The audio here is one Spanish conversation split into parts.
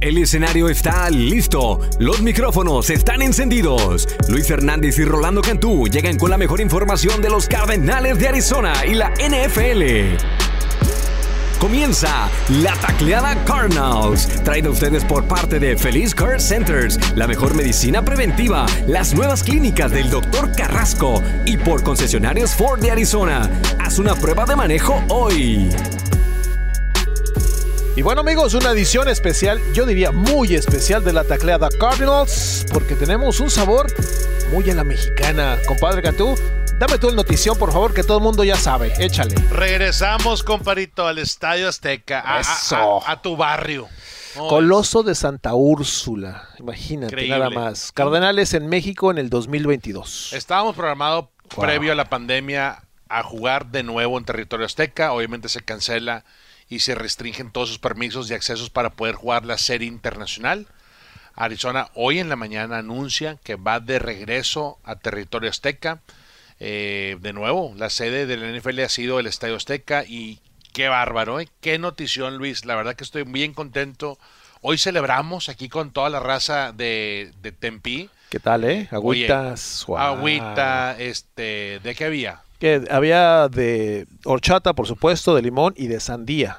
El escenario está listo, los micrófonos están encendidos. Luis Fernández y Rolando Cantú llegan con la mejor información de los Cardenales de Arizona y la NFL. Comienza la tacleada Cardinals, traída a ustedes por parte de Feliz Care Centers, la mejor medicina preventiva, las nuevas clínicas del Dr. Carrasco y por concesionarios Ford de Arizona. Haz una prueba de manejo hoy. Y bueno amigos, una edición especial, yo diría muy especial de la tacleada Cardinals, porque tenemos un sabor muy a la mexicana. Compadre Cantú, dame tú el notición, por favor, que todo el mundo ya sabe. Échale. Regresamos, compadrito, al Estadio Azteca, a, Eso. a- a tu barrio. Oh, Coloso de Santa Úrsula, imagínate Increíble. nada más. Cardenales en México en el 2022. Estábamos programados previo a la pandemia a jugar de nuevo en territorio azteca. Obviamente se cancela y se restringen todos sus permisos y accesos para poder jugar la serie internacional. Arizona hoy en la mañana anuncia que va de regreso a territorio azteca. Eh, de nuevo, la sede del NFL ha sido el Estadio Azteca y qué bárbaro, ¿eh? qué notición Luis. La verdad que estoy bien contento. Hoy celebramos aquí con toda la raza de, de Tempi. ¿Qué tal, eh? Agüitas. Agüita, este, ¿de qué había? Que había de horchata, por supuesto, de limón y de sandía.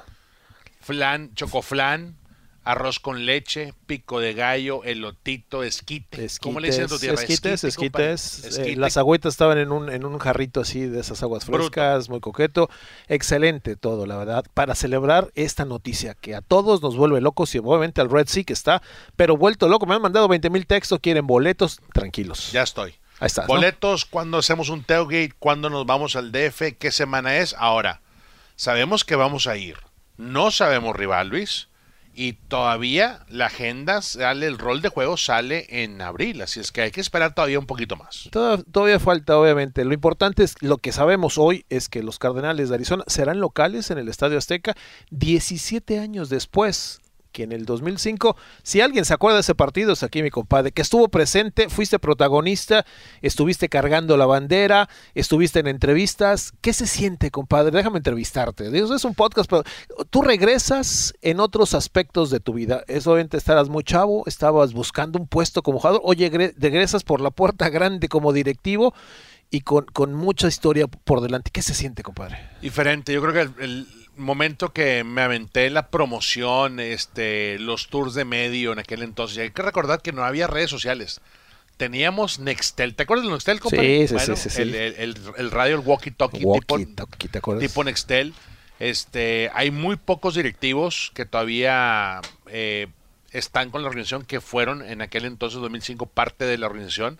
Flan, chocoflan, arroz con leche, pico de gallo, elotito, esquite. ¿Cómo le dicen en tu tierra? Esquites, Esquite, esquites. Eh, Esquite. las agüitas estaban en un, en un jarrito así de esas aguas Bruto. frescas, muy coqueto. Excelente todo, la verdad, para celebrar esta noticia que a todos nos vuelve locos y obviamente al Red Sea que está, pero vuelto loco. Me han mandado 20 mil textos, quieren boletos, tranquilos. Ya estoy. Ahí está. ¿no? Boletos, cuando hacemos un tailgate, cuando nos vamos al DF, qué semana es. Ahora, sabemos que vamos a ir. No sabemos rival, Luis. Y todavía la agenda sale, el rol de juego sale en abril. Así es que hay que esperar todavía un poquito más. Toda- Todavía falta, obviamente. Lo importante es, lo que sabemos hoy es que los Cardenales de Arizona serán locales en el Estadio Azteca 17 años después que en el 2005, si alguien se acuerda de ese partido, es aquí mi compadre, que estuvo presente, fuiste protagonista, estuviste cargando la bandera, estuviste en entrevistas. ¿Qué se siente, compadre? Déjame entrevistarte. Es un podcast, pero tú regresas en otros aspectos de tu vida. Es obviamente estarás muy chavo, estabas buscando un puesto como jugador, oye, gre- regresas por la puerta grande como directivo y con, con mucha historia por delante. ¿Qué se siente, compadre? Diferente, yo creo que el momento que me aventé la promoción, este, los tours de medio en aquel entonces, y hay que recordar que no había redes sociales. Teníamos Nextel, ¿te acuerdas del Nextel, compadre? Sí, sí, sí, sí, sí. El, el- el- el radio, el walkie-talkie Walkie, tipo, talkie, ¿te acuerdas? tipo Nextel. Este, hay muy pocos directivos que todavía eh, están con la organización que fueron en aquel entonces 2005 parte de la organización.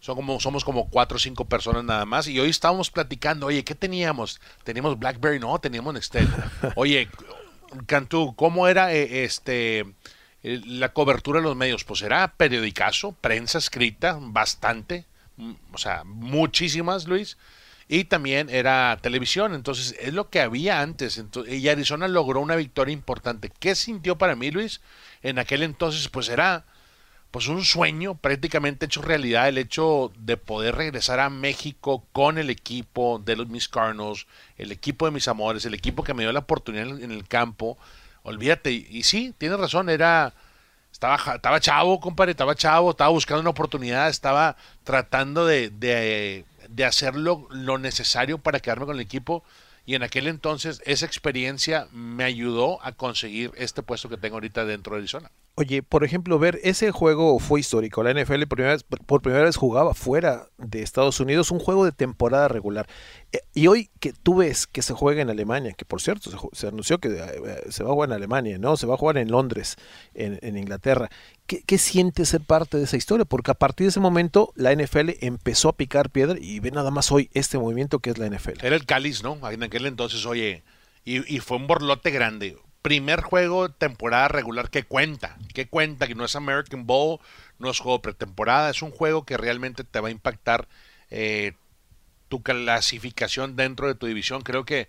Son como, somos como cuatro o cinco personas nada más. Y hoy estábamos platicando, oye, ¿qué teníamos? ¿Teníamos BlackBerry? No, teníamos Nextel. Oye, Cantú, ¿cómo era eh, este eh, la cobertura de los medios? Pues era periodicazo, prensa escrita, bastante, mm, o sea, muchísimas, Luis. Y también era televisión, entonces es lo que había antes. Ento- y Arizona logró una victoria importante. ¿Qué sintió para mí, Luis? En aquel entonces, pues era pues un sueño prácticamente hecho realidad el hecho de poder regresar a México con el equipo de los Miss Cardinals, el equipo de mis amores, el equipo que me dio la oportunidad en, el campo. Olvídate, y, sí, tienes razón, era estaba, estaba chavo, compadre, estaba chavo, estaba buscando una oportunidad, estaba tratando de, de, de hacer lo, lo necesario para quedarme con el equipo. Y en aquel entonces esa experiencia me ayudó a conseguir este puesto que tengo ahorita dentro de Arizona. Oye, por ejemplo, ver ese juego fue histórico. La NFL primera vez- por primera vez jugaba fuera de Estados Unidos un juego de temporada regular. Eh, Y hoy que tú ves que se juega en Alemania, que por cierto se, anunció que eh, se va a jugar en Alemania, ¿no? Se va a jugar en Londres, en, en Inglaterra. ¿Qué, ¿Qué siente ser parte de esa historia? Porque a partir de ese momento la NFL empezó a picar piedra y ve nada más hoy este movimiento que es la NFL. Era el cáliz, ¿no? En aquel entonces, oye, y fue un borlote grande. Primer juego temporada regular que cuenta, que cuenta, que no es American Bowl, no es juego pretemporada, es un juego que realmente te va a impactar eh, tu clasificación dentro de tu división. Creo que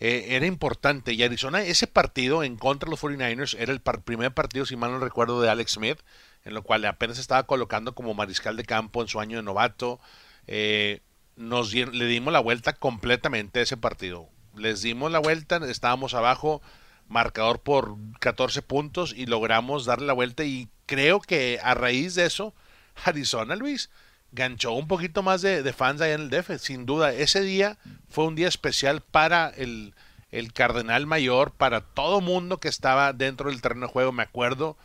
eh, era importante. Y Arizona, ese partido en contra de los 49ers era el primer partido, si mal no recuerdo, de Alex Smith, en lo cual apenas estaba colocando como mariscal de campo en su año de novato. Eh, nos le dimos la vuelta completamente a ese partido. Les dimos la vuelta, estábamos abajo marcador por 14 puntos y logramos darle la vuelta y creo que a raíz de eso, Arizona, Luis, ganchó un poquito más de, fans ahí en el DF, sin duda. Ese día fue un día especial para el, el Cardenal Mayor, para todo mundo que estaba dentro del terreno de juego, me acuerdo.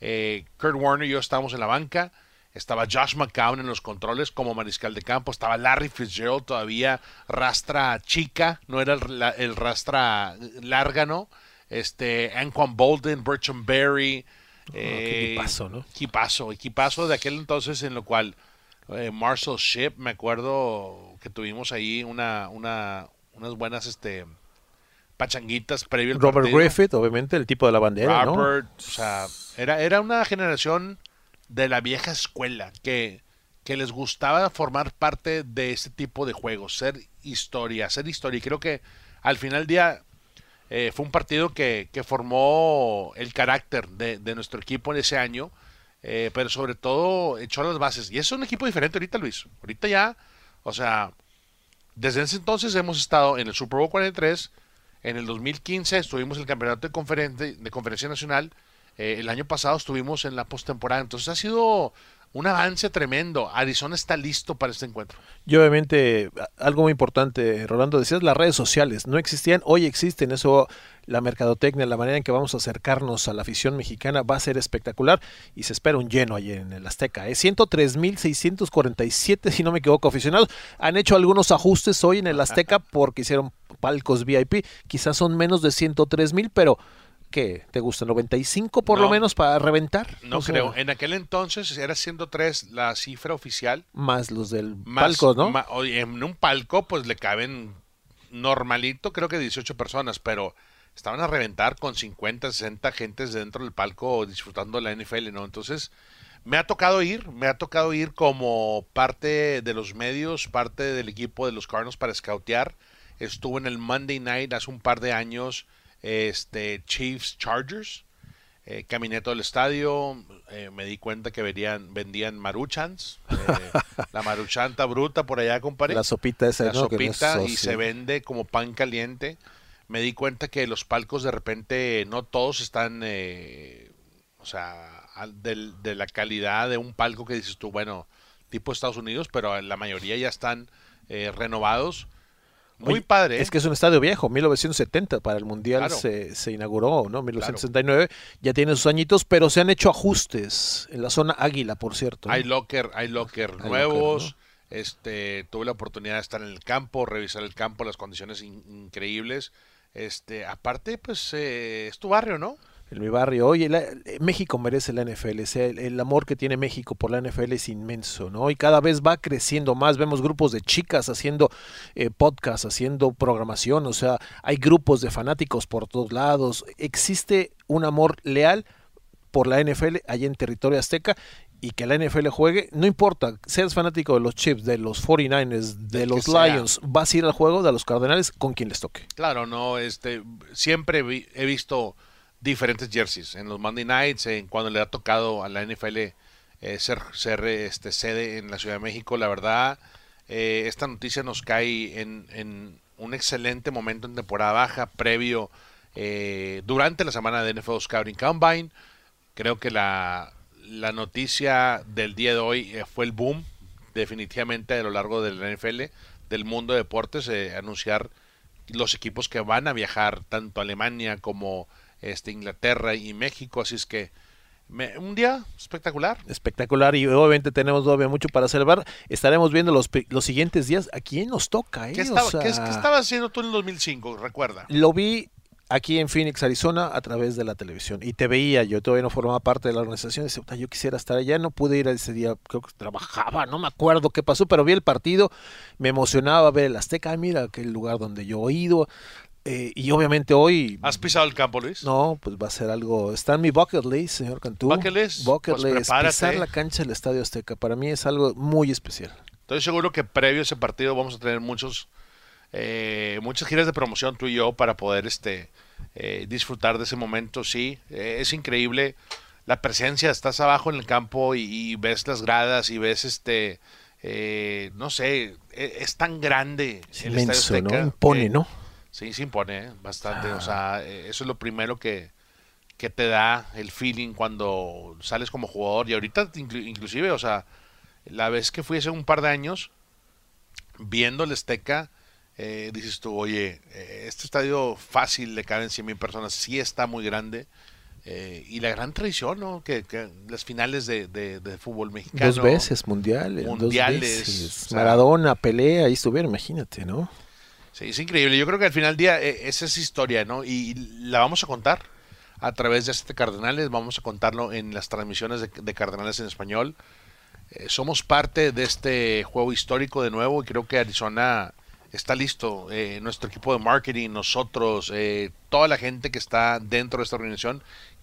Eh, Kurt Warner y yo estábamos en la banca, estaba Josh McCown en los controles como mariscal de campo, estaba Larry Fitzgerald todavía rastra chica, no era el, el rastra lárgano este, Anquan Bolden, Bertram Berry. Oh, eh, equipazo, ¿no? Equipazo, equipazo de aquel entonces en lo cual eh, Marshall Ship, me acuerdo que tuvimos ahí una, una, unas buenas este, pachanguitas previo al Robert Griffith, obviamente, el tipo de la bandera, Robert, o sea, era, era una generación de la vieja escuela que, que les gustaba formar parte de este tipo de juegos, ser historia, ser historia. Y creo que al final del día eh, fue un partido que, formó el carácter de, nuestro equipo en ese año, eh, pero sobre todo echó las bases. Y es un equipo diferente ahorita, Luis. Ahorita ya, o sea, desde ese entonces hemos estado en el Super Bowl 43, en el 2015 estuvimos en el campeonato de, de conferencia nacional, eh, el año pasado estuvimos en la postemporada, entonces ha sido un avance tremendo. Arizona está listo para este encuentro. Y obviamente, algo muy importante, Rolando, decías las redes sociales. No existían, hoy existen. Eso, la mercadotecnia, la manera en que vamos a acercarnos a la afición mexicana va a ser espectacular y se espera un lleno allí en el Azteca. ¿eh? 103.647, si no me equivoco, aficionados. Han hecho algunos ajustes hoy en el Azteca porque hicieron palcos VIP. Quizás son menos de 103.000, pero ¿qué te gusta? ¿95 por lo menos para reventar? No creo. En aquel entonces era 103 la cifra oficial. Más los del palco, ¿no? en un palco pues le caben normalito creo que 18 personas, pero estaban a reventar con 50, 60 gentes dentro del palco disfrutando la NFL, ¿no? Entonces me ha tocado ir, me ha tocado ir como parte de los medios, parte del equipo de los Cardinals para scoutear. Estuve en el Monday Night hace un par de años este, Chiefs Chargers. Eh, caminé todo el estadio, eh, me di cuenta que vendían, vendían maruchans, eh, la maruchanta bruta por allá, compadre. La sopita esa, La sopita y se vende como pan caliente. Me di cuenta que los palcos de repente no todos están, o sea, de la calidad de un palco que dices tú, bueno, tipo Estados Unidos, pero la mayoría ya están renovados muy padre. Es ¿eh? que es un estadio viejo, 1970 para el Mundial se, se, inauguró, ¿no? 1969, ya tiene sus añitos, pero se han hecho ajustes en la zona Águila, por cierto. Hay locker, hay locker nuevos. Este, tuve la oportunidad de estar en el campo, revisar el campo, las condiciones increíbles. Este, aparte, pues eh, es tu barrio, ¿no? En mi barrio. Oye, eh, México merece la NFL, el, amor que tiene México por la NFL es inmenso, ¿no? Y cada vez va creciendo más. Vemos grupos de chicas haciendo eh, podcasts, haciendo programación, o sea, hay grupos de fanáticos por todos lados. Existe un amor leal por la NFL allá en territorio azteca y que la NFL juegue, no importa, seas fanático de los Chips, de los 49ers, de los Lions, vas a ir al juego de los Cardenales con quien les toque. Claro, no, este siempre he visto diferentes jerseys. En los Monday Nights, en cuando le ha tocado a la NFL eh, ser, ser este, sede en la Ciudad de México, la verdad, eh, esta noticia nos cae en, en, un excelente momento en temporada baja, previo, eh, durante la semana de NFL Scouting Combine. Creo que la, la noticia del día de hoy fue el boom, definitivamente a lo largo de la NFL, del mundo de deportes, anunciar los equipos que van a viajar tanto a Alemania como este, Inglaterra y México, así es que un día espectacular. Espectacular y obviamente tenemos todavía mucho para celebrar. Estaremos viendo los, los siguientes días. ¿A quién nos toca? Eh? ¿Qué, estaba, estabas haciendo tú en el 2005? Recuerda. Lo vi aquí en Phoenix, Arizona, a través de la televisión. Y te veía, yo todavía no formaba parte de la organización. Decía, yo quisiera estar allá, no pude ir ese día, creo que trabajaba, no me acuerdo qué pasó, pero vi el partido, me emocionaba ver el Azteca, mira aquel lugar donde yo he ido, eh, y obviamente hoy. ¿Has pisado el campo, Luis? No, pues va a ser algo. Está en mi bucket list, señor Cantú. Bucket list. Bucket pues list. Pisar la cancha del Estadio Azteca. Para mí es algo muy especial. Estoy seguro que previo a ese partido vamos a tener muchos, eh, muchas giras de promoción tú y yo para poder este, eh, disfrutar de ese momento. Sí, es increíble la presencia. Estás abajo en el campo y, ves las gradas y ves este. no sé, e, es, tan grande el Estadio Azteca. ¿no? Impone, ¿no? Sí, se impone ¿eh? bastante. O sea, eh, eso es lo primero que, que te da el feeling cuando sales como jugador. Y ahorita, inclu- inclusive, o sea, la vez que fui hace un par de años, viendo el Azteca, eh, dices tú, oye, este estadio fácil le caben 100 mil personas, sí está muy grande. eh, y la gran tradición, ¿no? Que, que las finales de, de- de fútbol mexicano. Dos veces mundiales. Mundiales, Dos veces. Maradona, pelea, ahí estuvieron, imagínate, ¿no? Sí, es increíble. Yo creo que al final del día eh, esa es historia, ¿no? Y la vamos a contar a través de este Cardenales, vamos a contarlo en las transmisiones de, de Cardenales en español. Eh, somos parte de este juego histórico de nuevo y creo que Arizona está listo. Eh, nuestro equipo de marketing, nosotros, toda la gente que está dentro de esta organización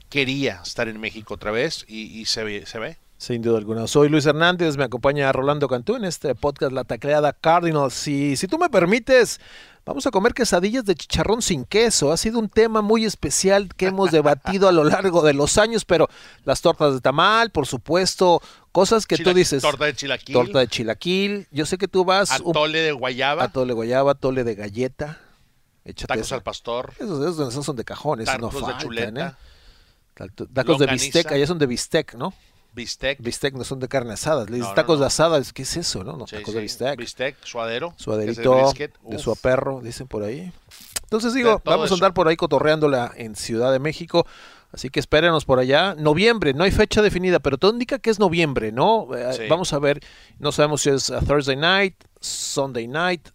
quería estar en México otra vez y, y se ve. Se ve. Sin duda alguna. Soy Luis Hernández, me acompaña Rolando Cantú en este podcast La Tacleada Cardinals. Y si tú me permites, vamos a comer quesadillas de chicharrón sin queso. Ha sido un tema muy especial que hemos debatido a lo largo de los años, pero las tortas de tamal, por supuesto, cosas que tú dices. Torta de chilaquil, Torta de chilaquil. Yo sé que tú vas atole de guayaba, atole guayaba, atole de galleta. Échate tacos al pastor, Esos, esos, esos son de cajones, no tartos de faltan, chuleta, ¿eh? Tal- Tacos de bistec, allá son de bistec, ¿no? Bistec. Bistec no son de carne asada. Le No, no, tacos no. de asada, ¿qué es eso, no? Sí, tacos sí. de bistec. Bistec, suadero. Suaderito de brisket. de Uf. su perro, dicen por ahí. Entonces digo, vamos a andar por ahí cotorreándola en Ciudad de México. Así que espérenos por allá. Noviembre, no hay fecha definida, pero todo indica que es noviembre, ¿no? Eh, Sí. Vamos a ver, no sabemos si es uh, Thursday night, Sunday night,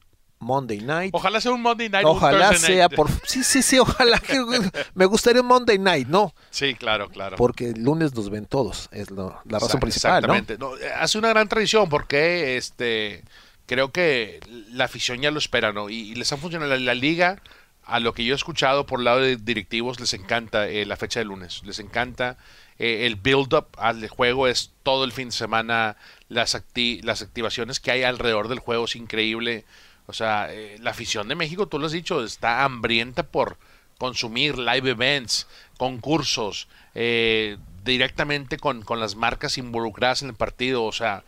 Monday night. Ojalá sea un Monday night. Ojalá sea night. por... Sí, sí, sí, ojalá que... Me gustaría un Monday night, ¿no? Sí, claro, claro. Porque el lunes nos ven todos, es lo- la razón principal. Exactamente. No, eh, hace una gran tradición porque este creo que la afición ya lo espera, ¿no? Y, y les ha funcionado la, la liga. A lo que yo he escuchado por el lado de directivos, les encanta eh, la fecha de lunes. Les encanta eh, el build-up al juego, es todo el fin de semana. Las, acti- las activaciones que hay alrededor del juego es increíble. O sea, eh, la afición de México, tú lo has dicho, está hambrienta por consumir live events, concursos, eh, directamente con, con las marcas involucradas en el partido. O sea,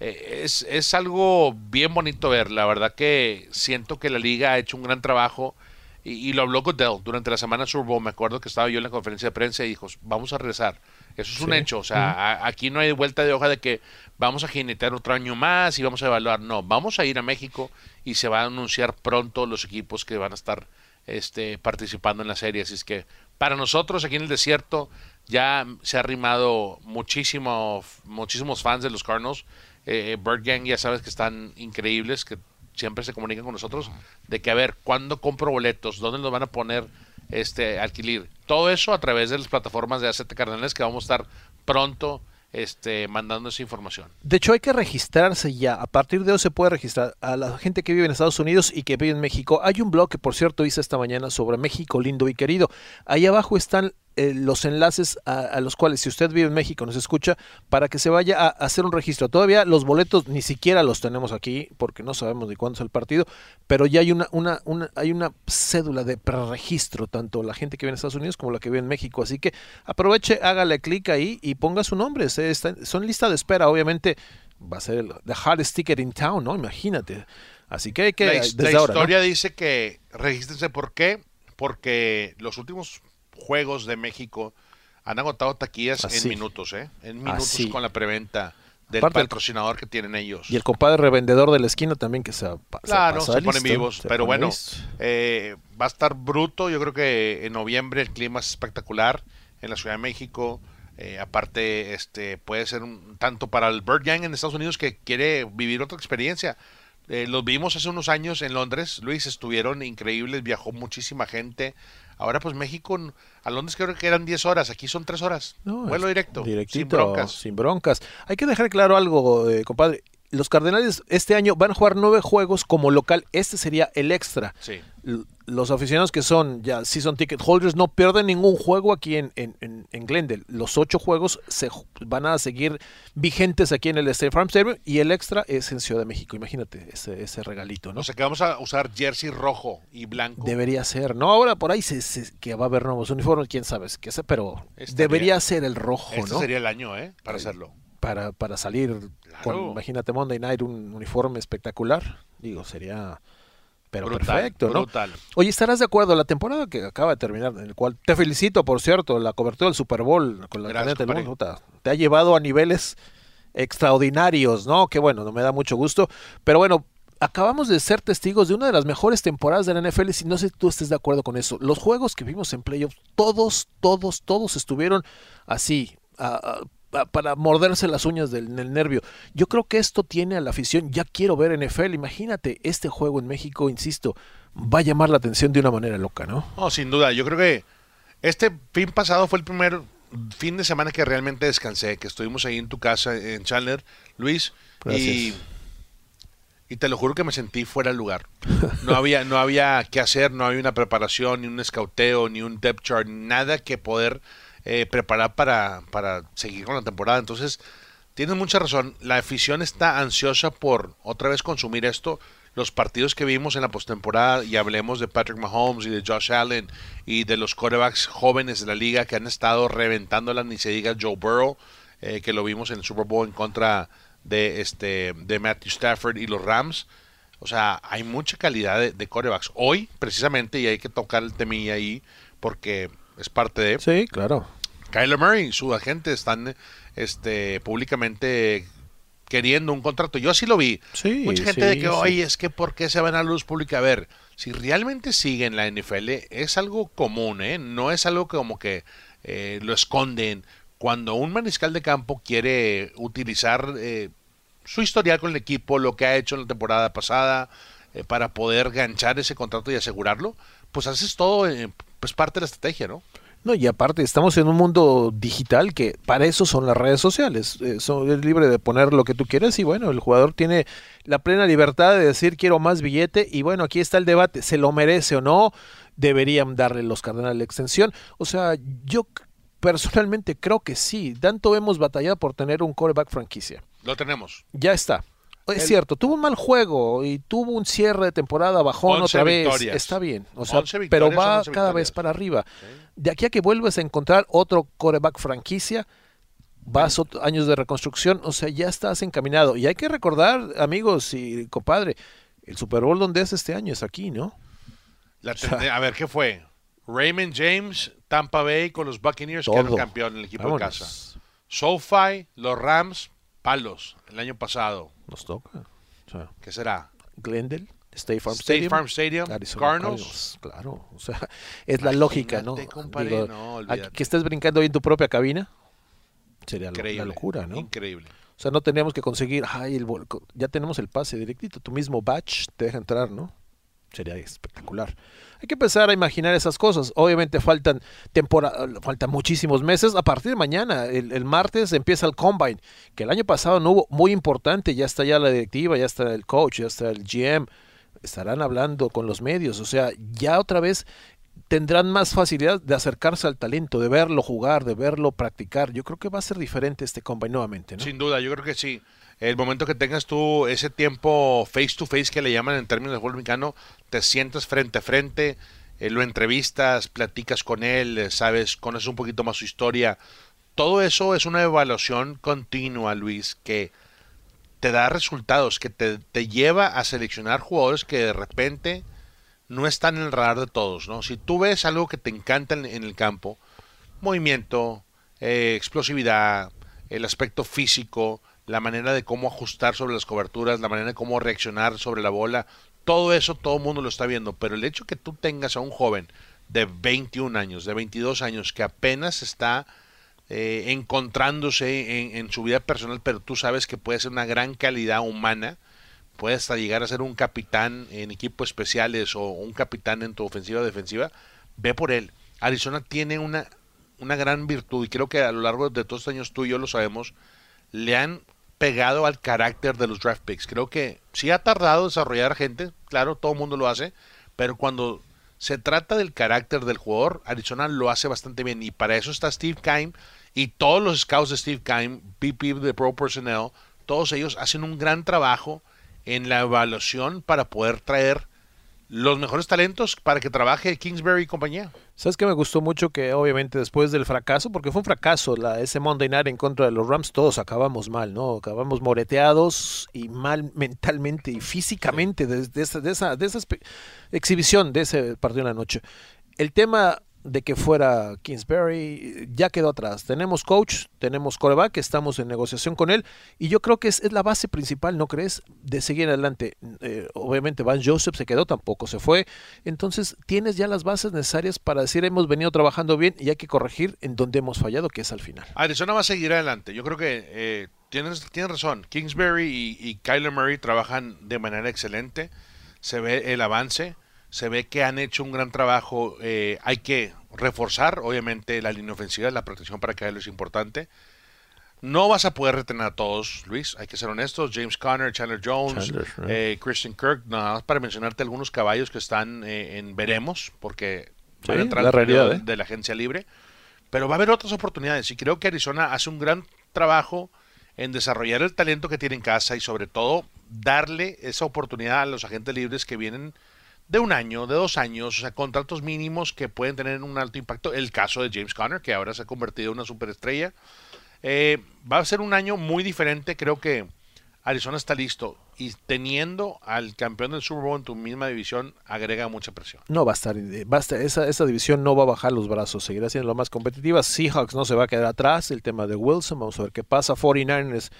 eh, es, es algo bien bonito ver. La verdad que siento que la liga ha hecho un gran trabajo. Y, lo habló Goodell durante la semana Super Bowl. Me acuerdo que estaba yo en la conferencia de prensa y dijo, vamos a regresar. Eso es un hecho. O sea, aquí no hay vuelta de hoja de que vamos a jinetear otro año más y vamos a evaluar. No, vamos a ir a México y se van a anunciar pronto los equipos que van a estar este, participando en la serie. Así es que para nosotros aquí en el desierto ya se ha arrimado muchísimo, muchísimos fans de los Cardinals. Eh, Bird Gang ya sabes que están increíbles, que siempre se comunican con nosotros, de que a ver, ¿cuándo compro boletos? ¿Dónde los van a poner este alquiler? Todo eso a través de las plataformas de AZ Cardenales que vamos a estar pronto este, mandando esa información. De hecho, hay que registrarse ya. A partir de hoy se puede registrar a la gente que vive en Estados Unidos y que vive en México. Hay un blog que, por cierto, hice esta mañana sobre México lindo y querido. Ahí abajo están eh, los enlaces a, a los cuales, si usted vive en México, nos escucha, para que se vaya a, a hacer un registro. Todavía los boletos ni siquiera los tenemos aquí porque no sabemos de cuándo es el partido, pero ya hay una, una, una, hay una cédula de preregistro, tanto la gente que vive en Estados Unidos como la que vive en México. Así que aproveche, hágale clic ahí y ponga su nombre. Se está- son lista de espera, obviamente. Va a ser el the hardest ticket in town, ¿no? Imagínate. Así que hay que, la, his- desde la ahora, ¿no? historia dice que regístrense. ¿Por qué? Porque los últimos juegos de México han agotado taquillas Así. en minutos, ¿eh? En minutos Así. con la preventa del Aparte patrocinador que tienen ellos. Y el compadre revendedor de la esquina también que se, Claro, pasa se ponen listo, vivos. se Pero pone bueno, eh, va a estar bruto. Yo creo que en noviembre el clima es espectacular en la Ciudad de México. Eh, aparte, este puede ser un tanto para el Bird Gang en Estados Unidos que quiere vivir otra experiencia. Eh, los vimos hace unos años en Londres, Luis, estuvieron increíbles, viajó muchísima gente. Ahora pues México, a Londres creo que eran 10 horas, aquí son 3 horas. No, Vuelo directo, Directito, sin broncas. sin broncas. Hay que dejar claro algo, eh, compadre. Los Cardenales este año van a jugar nueve juegos como local. Este sería el extra. Sí. Los aficionados que son ya season ticket holders no pierden ningún juego aquí en, en, en- en Glendale. Los ocho juegos se van a seguir vigentes aquí en el State Farm Stadium y el extra es en Ciudad de México. Imagínate ese, ese regalito, ¿no? O sea que vamos a usar jersey rojo y blanco. Debería ser, ¿no? Ahora por ahí se, se- que va a haber nuevos uniformes, quién sabe qué sé, pero Estaría- debería ser el rojo, este ¿no? sería el año, ¿eh? Para hacerlo. para, para salir con, imagínate, Monday Night, un uniforme espectacular. Digo, sería Pero Brutal, perfecto, ¿no? brutal. Oye, ¿estarás de acuerdo? La temporada que acaba de terminar, en el cual te felicito, por cierto, la cobertura del Super Bowl con la Gracias, cadena de compadre. puta, te ha llevado a niveles extraordinarios, ¿no? Que bueno, no me da mucho gusto. Pero bueno, acabamos de ser testigos de una de las mejores temporadas de la NFL, si no sé si tú estés de acuerdo con eso. Los juegos que vimos en playoffs, todos, todos, todos estuvieron así, a- a- para morderse las uñas del, del nervio. Yo creo que esto tiene a la afición, ya quiero ver NFL, imagínate, este juego en México, insisto, va a llamar la atención de una manera loca, ¿no? No, sin duda. Yo creo que este fin pasado fue el primer fin de semana que realmente descansé, que estuvimos ahí en tu casa en Chandler, Luis, y, Gracias. y te lo juro que me sentí fuera de lugar. No había, no había qué hacer, no había una preparación, ni un escauteo, ni un depth chart, nada que poder eh, preparar para, para seguir con la temporada. Entonces, tienes mucha razón. La afición está ansiosa por otra vez consumir esto. Los partidos que vimos en la postemporada, y hablemos de Patrick Mahomes y de Josh Allen y de los quarterbacks jóvenes de la liga que han estado reventándola, ni se diga Joe Burrow, eh, que lo vimos en el Super Bowl en contra de este de Matthew Stafford y los Rams. O sea, hay mucha calidad de, de quarterbacks. Hoy, precisamente, y hay que tocar el temilla ahí, porque es parte de Sí, claro. Kyler Murray y su agente están este, públicamente queriendo un contrato. Yo así lo vi. Sí, Mucha gente sí, de que, sí. oye, es que ¿por qué se van a la luz pública? A ver, si realmente siguen la NFL, es algo común, ¿eh? No es algo que como que eh, lo esconden. Cuando un mariscal de campo quiere utilizar eh, su historial con el equipo, lo que ha hecho en la temporada pasada, eh, para poder ganchar ese contrato y asegurarlo, pues haces todo, pues parte de la estrategia, ¿no? No, y aparte estamos en un mundo digital que para eso son las redes sociales. Eh, son- es libre de poner lo que tú quieras y bueno, el jugador tiene la plena libertad de decir quiero más billete y bueno, aquí está el debate, ¿se lo merece o no? Deberían darle los Cardenales la extensión. O sea, yo personalmente creo que sí. Tanto hemos batallado por tener un coreback franquicia. Lo tenemos. Ya está. Es El- cierto, tuvo un mal juego y tuvo un cierre de temporada bajón 11 otra vez. victorias. Está bien. O sea, 11 pero va 11 cada vez para arriba. De aquí a que vuelves a encontrar otro coreback franquicia, vas ot- años de reconstrucción, o sea, ya estás encaminado. Y hay que recordar, amigos y compadre, el Super Bowl donde es este año es aquí, ¿no? La sea- a ver, ¿qué fue? Raymond James, Tampa Bay con los Buccaneers, que eran campeón en el equipo Vámonos. de casa. SoFi, los Rams, palos, el año pasado. Nos toca. O sea, ¿Qué será? Glendale, State Farm State Stadium. Farm Stadium, Arizona Cardinals. Claro, o sea, es la lógica, ¿no? Compadre, Digo, que estés brincando ahí en tu propia cabina, sería Increíble. la locura, ¿no? Increíble. O sea, no tenemos que conseguir, ay, el ya tenemos el pase directito, tu mismo batch te deja entrar, ¿no? Sería espectacular. Hay que empezar a imaginar esas cosas. Obviamente faltan temporada, faltan muchísimos meses. A partir de mañana, el, el martes empieza el combine, que el año pasado no hubo muy importante. Ya está ya la directiva, ya está el coach, ya está el GM. Estarán hablando con los medios. O sea, ya otra vez tendrán más facilidad de acercarse al talento, de verlo jugar, de verlo practicar. Yo creo que va a ser diferente este combine nuevamente, ¿no? Sin duda, yo creo que sí. El momento que tengas tú ese tiempo face to face que le llaman en términos de fútbol mexicano, te sientas frente a frente, eh, lo entrevistas, platicas con él, eh, sabes, conoces un poquito más su historia. Todo eso es una evaluación continua, Luis, que te da resultados, que te, te lleva a seleccionar jugadores que de repente no están en el radar de todos, ¿no? Si tú ves algo que te encanta en, el campo, movimiento, eh, explosividad, el aspecto físico, la manera de cómo ajustar sobre las coberturas, la manera de cómo reaccionar sobre la bola, todo eso todo el mundo lo está viendo, pero el hecho que tú tengas a un joven de 21 años, de 22 años, que apenas está eh, encontrándose en, su vida personal, pero tú sabes que puede ser una gran calidad humana, puede hasta llegar a ser un capitán en equipos especiales o un capitán en tu ofensiva o defensiva, ve por él. Arizona tiene una, una gran virtud y creo que a lo largo de todos estos años tú y yo lo sabemos, le han pegado al carácter de los draft picks. Creo que sí ha tardado desarrollar gente, claro, todo el mundo lo hace, pero cuando se trata del carácter del jugador, Arizona lo hace bastante bien y para eso está Steve Keim y todos los scouts de Steve Keim, VP de Pro Personnel, todos ellos hacen un gran trabajo en la evaluación para poder traer los mejores talentos para que trabaje Kingsbury y compañía. ¿Sabes qué me gustó mucho? Que obviamente después del fracaso, porque fue un fracaso la, ese Monday Night en contra de los Rams, todos acabamos mal, ¿no? Acabamos moreteados y mal mentalmente y físicamente de, de esa, de, esa, de esa exhibición de ese partido en la noche. El tema de que fuera Kingsbury ya quedó atrás. Tenemos coach, tenemos coreback, estamos en negociación con él y yo creo que es, la base principal, ¿no crees? De seguir adelante. Eh, obviamente Van Joseph se quedó, tampoco se fue. Entonces tienes ya las bases necesarias para decir hemos venido trabajando bien y hay que corregir en donde hemos fallado, que es al final. Arizona va a seguir adelante. Yo creo que eh, tienes, tienes razón. Kingsbury y, y Kyler Murray trabajan de manera excelente. Se ve el avance se ve que han hecho un gran trabajo. Eh, hay que reforzar, obviamente, la línea ofensiva, la protección para caerlo es importante. No vas a poder retener a todos, Luis, hay que ser honestos. James Conner, Chandler Jones, eh, Christian Kirk, nada más para mencionarte algunos caballos que están eh, en veremos, porque van a entrar la realidad, de la agencia libre. Pero va a haber otras oportunidades y creo que Arizona hace un gran trabajo en desarrollar el talento que tiene en casa y sobre todo darle esa oportunidad a los agentes libres que vienen de un año, de dos años, o sea, contratos mínimos que pueden tener un alto impacto. El caso de James Conner, que ahora se ha convertido en una superestrella. Eh, va a ser un año muy diferente, creo que Arizona está listo y teniendo al campeón del Super Bowl en tu misma división agrega mucha presión. No va a estar, a esa, esa, división no va a bajar los brazos, seguirá siendo lo más competitiva. Seahawks no se va a quedar atrás, el tema de Wilson, vamos a ver qué pasa. 49ers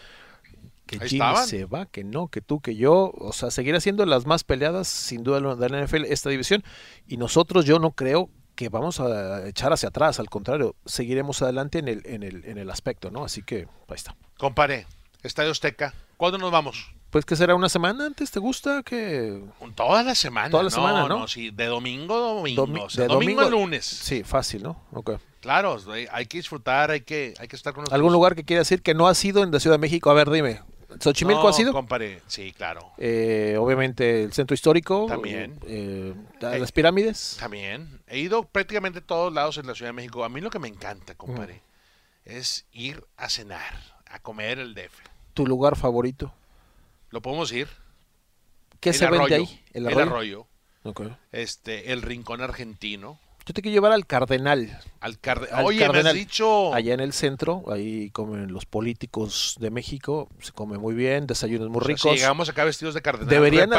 que Jimmy se va, que no, que tú, que yo, o sea, seguirá siendo las más peleadas sin duda de la NFL esta división y nosotros yo no creo que vamos a echar hacia atrás, al contrario, seguiremos adelante en el, en el, en el aspecto, ¿no? Así que ahí está. Compare, Estadio Azteca, ¿cuándo nos vamos? Pues que será una semana antes, ¿te gusta? que Toda la semana. Toda la semana, ¿no? sí, de domingo a domingo. de domingo, a lunes. Sí, fácil, ¿no? Ok. Claro, hay que disfrutar, hay que, hay que estar con nosotros. ¿Algún lugar que quiera decir que no ha sido en la Ciudad de México? A ver, dime. ¿Xochimilco ha sido? Compare. Sí, claro. Eh, obviamente el centro histórico. También. Eh, las eh, pirámides. También. He ido prácticamente a todos lados en la Ciudad de México. A mí lo que me encanta, compadre, es ir a cenar, a comer el DF. ¿Tu lugar favorito? Lo podemos ir. ¿Qué se vende ahí? El arroyo. Este, el rincón argentino. Yo te quiero llevar al Cardenal. Al, Cardenal. Oye, me has dicho. Allá en el centro, ahí comen los políticos de México, se come muy bien, desayunos muy ricos. llegamos acá vestidos de cardenal. Deberían,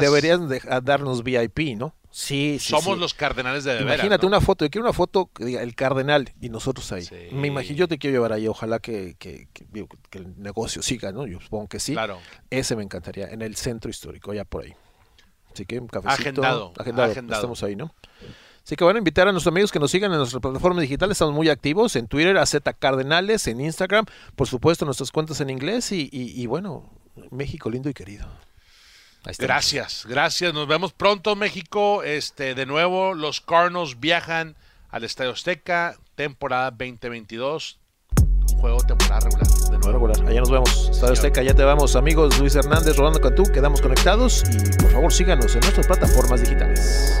deberían, darnos VIP, ¿no? Sí, sí. Somos los cardenales de, de Imagínate una foto, yo quiero una foto que diga el cardenal y nosotros ahí. Me imagino, yo te quiero llevar ahí, ojalá que, que, que, el negocio siga, ¿no? Yo supongo que sí. Claro. Ese me encantaría, en el centro histórico, allá por ahí. Así que un cafecito. Agendado. Agendado. agendado. Estamos ahí, ¿no? Así que van a invitar a nuestros amigos que nos sigan en nuestras plataformas digitales. Estamos muy activos en Twitter, a Z Cardenales, en Instagram, por supuesto, nuestras cuentas en inglés y, bueno, México lindo y querido. Gracias, gracias. Nos vemos pronto, México. Este, de nuevo, los Cardinals viajan al Estadio Azteca, temporada 2022. Un juego temporada regular. De nuevo. regular. Allá nos vemos. Estadio Azteca, ya te vamos, amigos. Luis Hernández, Rolando Cantú. Quedamos conectados y por favor síganos en nuestras plataformas digitales.